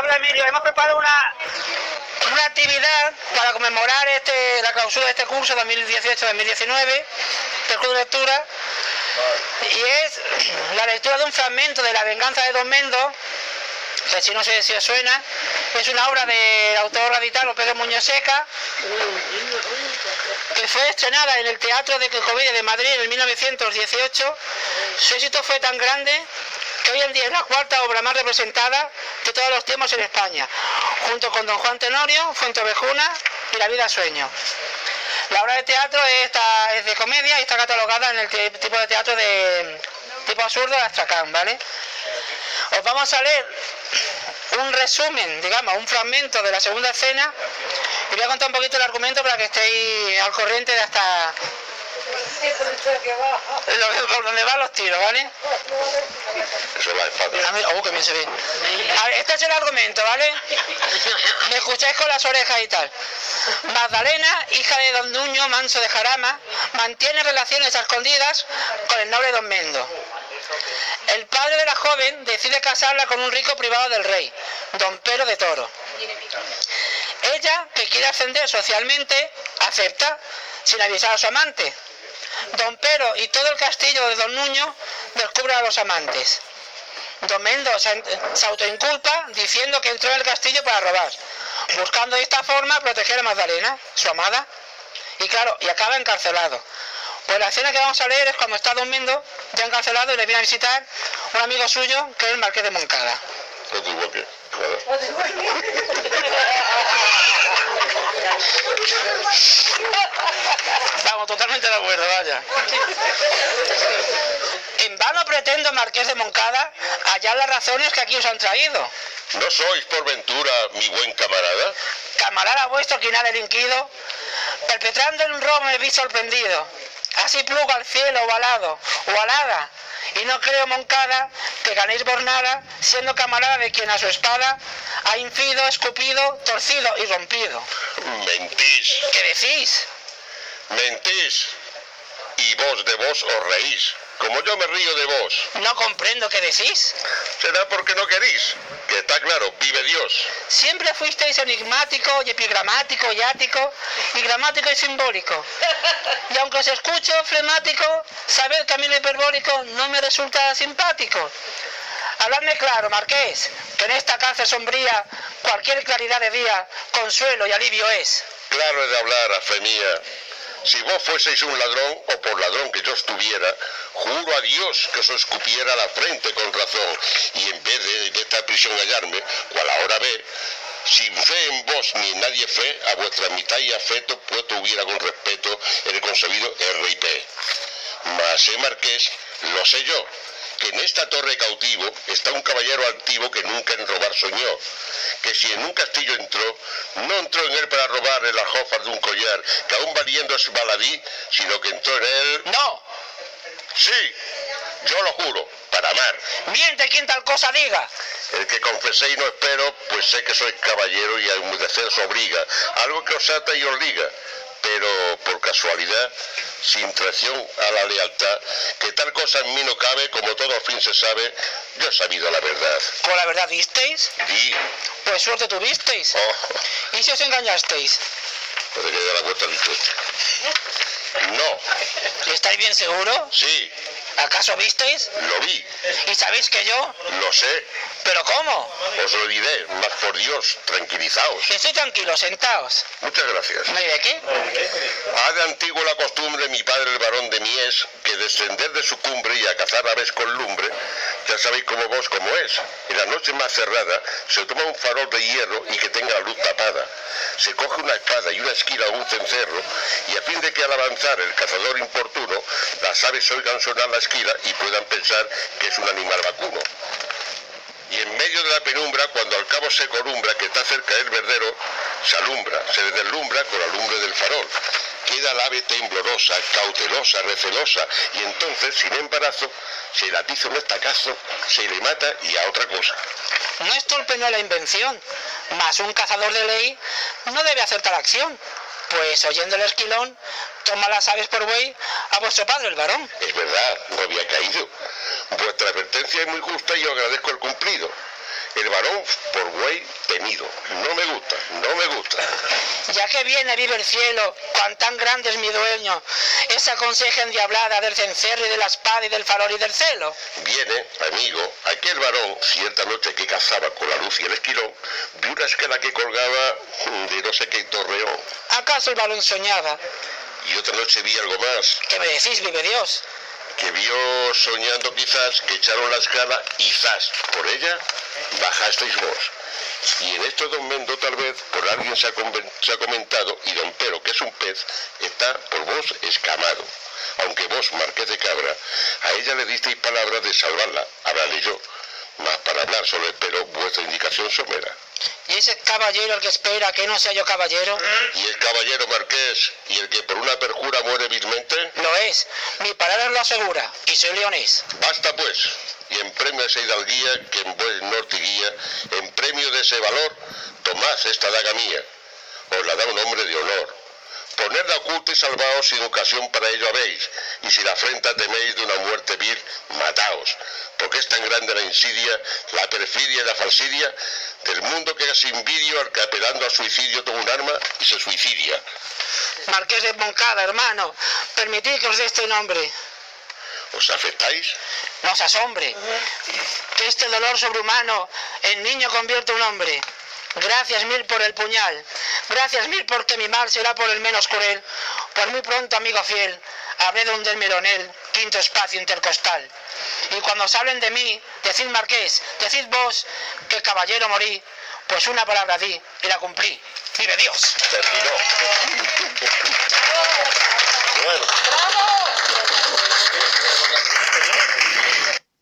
Habla hemos preparado una, una actividad para conmemorar este, la clausura de este curso 2018-2019 del Club de Lectura y es la lectura de un fragmento de La venganza de Don Mendo, que si no sé si suena, es una obra del autor radical Pedro Muñoz Seca, que fue estrenada en el Teatro de Comedia de Madrid en 1918. Su éxito fue tan grande hoy en día es la cuarta obra más representada de todos los tiempos en España, junto con Don Juan Tenorio, Fuentevejuna y La vida sueño. La obra de teatro es, de comedia y está catalogada en el tipo de teatro de tipo absurdo de Astracán, ¿vale? Os vamos a leer un resumen, digamos, un fragmento de la segunda escena y voy a contar un poquito el argumento para que estéis al corriente de hasta por donde van los tiros, ¿vale? Eso va fácil. Oh, que bien se ve. A ver, este es el argumento, ¿vale? Me escucháis con las orejas y tal. Magdalena, hija de don Nuño Manso de Jarama, mantiene relaciones escondidas con el noble don Mendo. El padre de la joven decide casarla con un rico privado del rey, don Pero de Toro. Ella, que quiere ascender socialmente, acepta sin avisar a su amante. Don Pero y todo el castillo de Don Nuño descubren a los amantes. Don Mendo se, autoinculpa diciendo que entró en el castillo para robar, buscando de esta forma proteger a Magdalena, su amada. Y claro, y acaba encarcelado. Pues la escena que vamos a leer es cuando está Don Mendo ya encarcelado y le viene a visitar un amigo suyo que es el Marqués de Moncada. Vamos, totalmente de acuerdo, vaya. En vano pretendo, Marqués de Moncada, hallar las razones que aquí os han traído. ¿No sois por ventura mi buen camarada? Camarada vuestro quien ha delinquido, perpetrando un robo me vi sorprendido. Así plugo al cielo o alado, o alada, y no creo, Moncada, que ganéis por nada, siendo camarada de quien a su espada ha incido, escupido, torcido y rompido. Mentís. ¿Qué decís? Mentís. Y vos de vos os reís como yo me río de vos. No comprendo qué decís. Será porque no queréis, que está claro, vive Dios. Siempre fuisteis enigmático y epigramático y ático, y gramático y simbólico. Y aunque os escucho flemático, mí lo hiperbólico no me resulta simpático. Habladme claro, Marqués, que en esta cárcel sombría cualquier claridad de día, consuelo y alivio es. Claro he de hablar, a fe mía. Si vos fueseis un ladrón, o por ladrón que yo estuviera, juro a Dios que os escupiera la frente con razón, y en vez de, de esta prisión hallarme, cual ahora ve, sin fe en vos ni en nadie fe, a vuestra mitad y afecto puesto hubiera con respeto el concebido RIP. Mas, eh, Marqués, lo sé yo, que en esta torre cautivo está un caballero altivo que nunca en robar soñó, que si en un castillo entró, no entró en él para robarle las jofas de un collar, que aún valiendo es baladí, sino que entró en él... ¡No! Sí, yo lo juro, para amar. Miente quien tal cosa diga. El que confeséis no espero, pues sé que sois caballero y a enmudecer os obliga, algo que os ata y os liga pero por casualidad, sin traición a la lealtad, que tal cosa en mí no cabe, como todo fin se sabe, yo he sabido la verdad. ¿Con la verdad visteis? Sí. Pues suerte tuvisteis. Oh. ¿Y si os engañasteis? Puede que la vuelta No. ¿Estáis bien seguro? Sí. ¿Acaso visteis? Lo vi. ¿Y sabéis que yo? Lo sé. ¿Pero cómo? Os lo diré, más por Dios, tranquilizaos. Estoy tranquilo, sentaos. Muchas gracias. ¿No hay de qué? Ha de antiguo la costumbre, mi padre el varón de Mies, descender de su cumbre y a cazar aves con lumbre, ya sabéis como vos cómo es. En la noche más cerrada se toma un farol de hierro y que tenga la luz tapada. Se coge una espada y una esquila o un cencerro y a fin de que al avanzar el cazador importuno, las aves oigan sonar la esquila y puedan pensar que es un animal vacuno. Y en medio de la penumbra, cuando al cabo se columbra que está cerca del verdero, se alumbra, se deslumbra con la lumbre del farol. Queda la ave temblorosa, cautelosa, recelosa, y entonces, sin embarazo, se le atiza un estacazo, se le mata y a otra cosa. No es torpe la invención, mas un cazador de ley no debe hacer tal acción, pues oyendo el esquilón, toma las aves por buey a vuestro padre, el varón. Es verdad, no había caído. Vuestra advertencia es muy justa y yo agradezco el cumplido. El varón, por buey, temido. No me gusta, no me gusta. Ya que viene vive el cielo, cuán tan grande es mi dueño, esa conseja endiablada del cencerro y de la espada y del farol y del celo. Viene, amigo, aquel varón, cierta noche que cazaba con la luz y el esquilón, vi una escala que colgaba de no sé qué torreón. ¿Acaso el balón soñaba? Y otra noche vi algo más, ¿Qué me decís, vive Dios? que vio soñando quizás que echaron la escala y zas, por ella bajasteis vos. Y en esto don Mendo tal vez por alguien se ha, se ha comentado y don Pero, que es un pez, está por vos escamado. Aunque vos, Marqués de Cabra, a ella le disteis palabras de salvarla, hablarle yo. Mas para hablar sobre el Pero, vuestra indicación somera. ¿Y ese caballero el que espera que no sea yo caballero? Y el caballero Marqués, y el que por una perjura muere vilmente, Lo es, mi palabra lo asegura, y soy leonés. Basta pues, y en premio a esa hidalguía que en buen norte guía, en premio de ese valor, tomad esta daga mía, os la da un hombre de honor. Ponedla oculta y salvaos sin ocasión para ello habéis, y si la afrenta teméis de una muerte vil, mataos, porque es tan grande la insidia, la perfidia y la falsidia del mundo que es invidio al que apelando al suicidio toma un arma y se suicidia. Marqués de Moncada, hermano, permitid que os dé este nombre. ¿Os afectáis? No os asombre, que este dolor sobrehumano en niño convierte un hombre. Gracias mil por el puñal, gracias mil porque mi mal será por el menos cruel. Pues muy pronto, amigo fiel, habré de hundirme en quinto espacio intercostal. Y cuando os hablen de mí, decid marqués, decid vos que caballero morí, pues una palabra di y la cumplí. ¡Vive Dios! Terminó. Bueno.